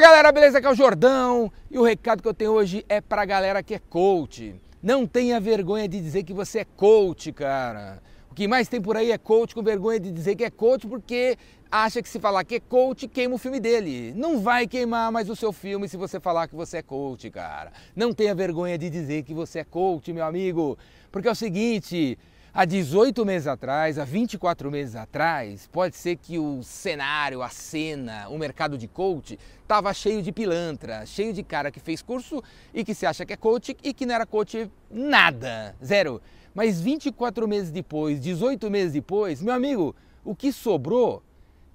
galera, beleza? Aqui é o Jordão e o recado que eu tenho hoje é pra galera que é coach. Não tenha vergonha de dizer que você é coach, cara. O que mais tem por aí é coach com vergonha de dizer que é coach porque acha que se falar que é coach, queima o filme dele. Não vai queimar mais o seu filme se você falar que você é coach, cara. Não tenha vergonha de dizer que você é coach, meu amigo. Porque é o seguinte, há 18 meses atrás, há 24 meses atrás, pode ser que o cenário, a cena, o mercado de coach estava cheio de pilantra, cheio de cara que fez curso e que se acha que é coach e que não era coach nada, zero. Mas 24 meses depois, 18 meses depois, meu amigo, o que sobrou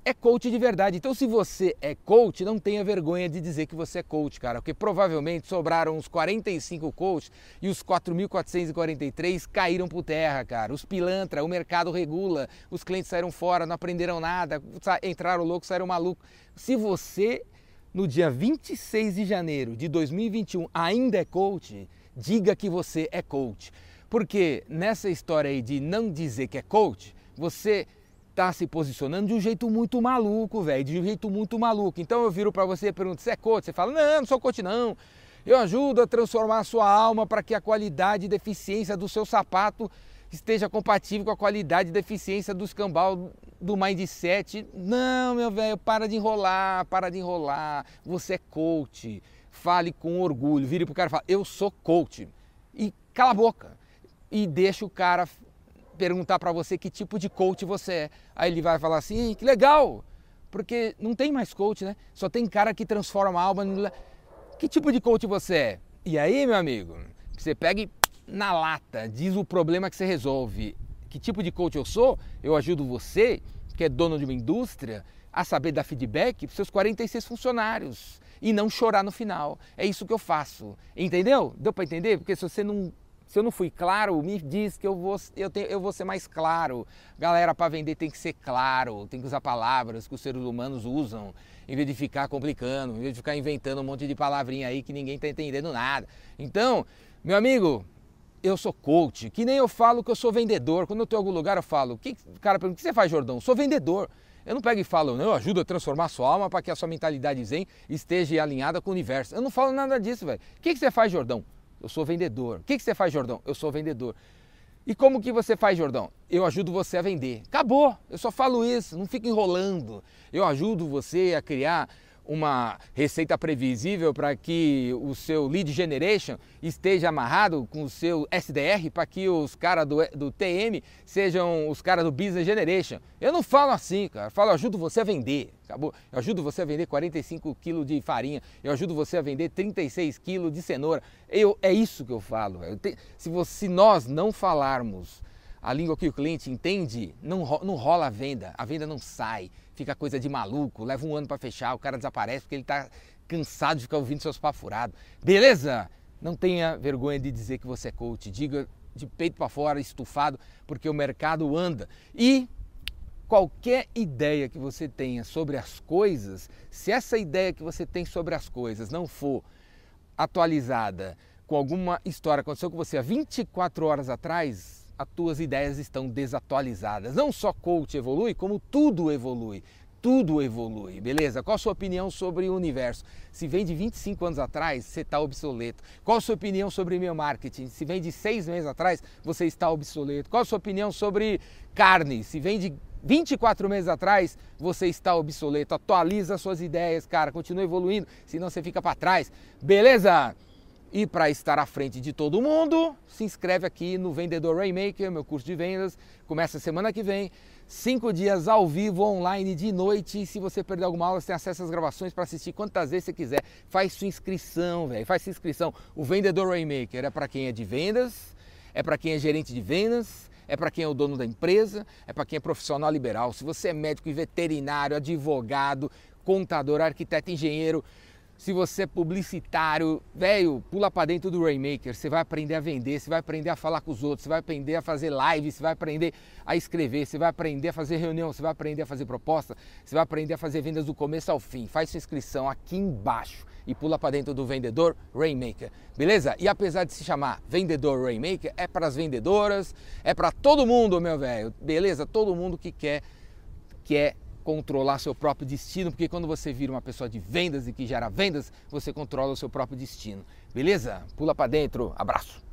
é coach de verdade. Então, se você é coach, não tenha vergonha de dizer que você é coach, cara, porque provavelmente sobraram uns 45 coaches e os 4.443 caíram por terra, cara. Os pilantra, o mercado regula, os clientes saíram fora, não aprenderam nada, entraram loucos, saíram malucos. Se você, no dia 26 de janeiro de 2021, ainda é coach, diga que você é coach. Porque nessa história aí de não dizer que é coach, você tá se posicionando de um jeito muito maluco, velho, de um jeito muito maluco. Então eu viro para você e pergunto: "Você é coach?" Você fala: "Não, não sou coach não. Eu ajudo a transformar a sua alma para que a qualidade e deficiência do seu sapato esteja compatível com a qualidade e deficiência do escambau do mindset. Não, meu velho, para de enrolar, para de enrolar. Você é coach. Fale com orgulho. Vire pro cara e fala: "Eu sou coach." E cala a boca. E deixa o cara perguntar para você que tipo de coach você é. Aí ele vai falar assim, que legal, porque não tem mais coach, né? Só tem cara que transforma a alma. Que tipo de coach você é? E aí, meu amigo, você pega na lata, diz o problema que você resolve. Que tipo de coach eu sou? Eu ajudo você, que é dono de uma indústria, a saber dar feedback para seus 46 funcionários e não chorar no final. É isso que eu faço. Entendeu? Deu para entender? Porque se você não se eu não fui claro, me diz que eu vou, eu, tenho, eu vou ser mais claro. Galera, para vender tem que ser claro, tem que usar palavras que os seres humanos usam, em vez de ficar complicando, em vez de ficar inventando um monte de palavrinha aí que ninguém está entendendo nada. Então, meu amigo, eu sou coach, que nem eu falo que eu sou vendedor. Quando eu estou em algum lugar, eu falo, que, cara, o que você faz, Jordão? Eu sou vendedor. Eu não pego e falo, não, eu ajudo a transformar a sua alma para que a sua mentalidade zen esteja alinhada com o universo. Eu não falo nada disso, velho. O que, que você faz, Jordão? Eu sou vendedor. O que, que você faz, Jordão? Eu sou vendedor. E como que você faz, Jordão? Eu ajudo você a vender. Acabou. Eu só falo isso, não fico enrolando. Eu ajudo você a criar uma receita previsível para que o seu lead generation esteja amarrado com o seu SDR para que os caras do, do TM sejam os caras do business generation. Eu não falo assim, cara. Eu falo, eu ajudo você a vender. Acabou? Eu ajudo você a vender 45 quilos de farinha. Eu ajudo você a vender 36 quilos de cenoura. Eu, é isso que eu falo. Eu te, se, você, se nós não falarmos a língua que o cliente entende, não, não rola a venda, a venda não sai, fica coisa de maluco, leva um ano para fechar, o cara desaparece porque ele está cansado de ficar ouvindo seus furados. Beleza? Não tenha vergonha de dizer que você é coach, diga de peito para fora, estufado, porque o mercado anda. E qualquer ideia que você tenha sobre as coisas, se essa ideia que você tem sobre as coisas não for atualizada com alguma história que aconteceu com você há 24 horas atrás, as tuas ideias estão desatualizadas. Não só coach evolui, como tudo evolui. Tudo evolui, beleza? Qual a sua opinião sobre o universo? Se vem de 25 anos atrás, você está obsoleto. Qual a sua opinião sobre meu marketing? Se vem de seis meses atrás, você está obsoleto. Qual a sua opinião sobre carne? Se vem de 24 meses atrás, você está obsoleto. Atualiza suas ideias, cara. Continua evoluindo, senão você fica para trás. Beleza? E para estar à frente de todo mundo, se inscreve aqui no Vendedor Rainmaker, meu curso de vendas. Começa semana que vem, cinco dias ao vivo, online, de noite. Se você perder alguma aula, você tem acesso às gravações para assistir quantas vezes você quiser. Faz sua inscrição, velho. Faz sua inscrição. O Vendedor Rainmaker é para quem é de vendas, é para quem é gerente de vendas, é para quem é o dono da empresa, é para quem é profissional liberal. Se você é médico e veterinário, advogado, contador, arquiteto, engenheiro, se você é publicitário, velho, pula para dentro do Rainmaker. Você vai aprender a vender, você vai aprender a falar com os outros, você vai aprender a fazer live, você vai aprender a escrever, você vai aprender a fazer reunião, você vai aprender a fazer proposta, você vai aprender a fazer vendas do começo ao fim. Faz sua inscrição aqui embaixo e pula para dentro do vendedor Rainmaker, beleza? E apesar de se chamar vendedor Rainmaker, é para as vendedoras, é para todo mundo, meu velho, beleza? Todo mundo que quer que é controlar seu próprio destino, porque quando você vira uma pessoa de vendas e que gera vendas, você controla o seu próprio destino. Beleza? Pula para dentro. Abraço.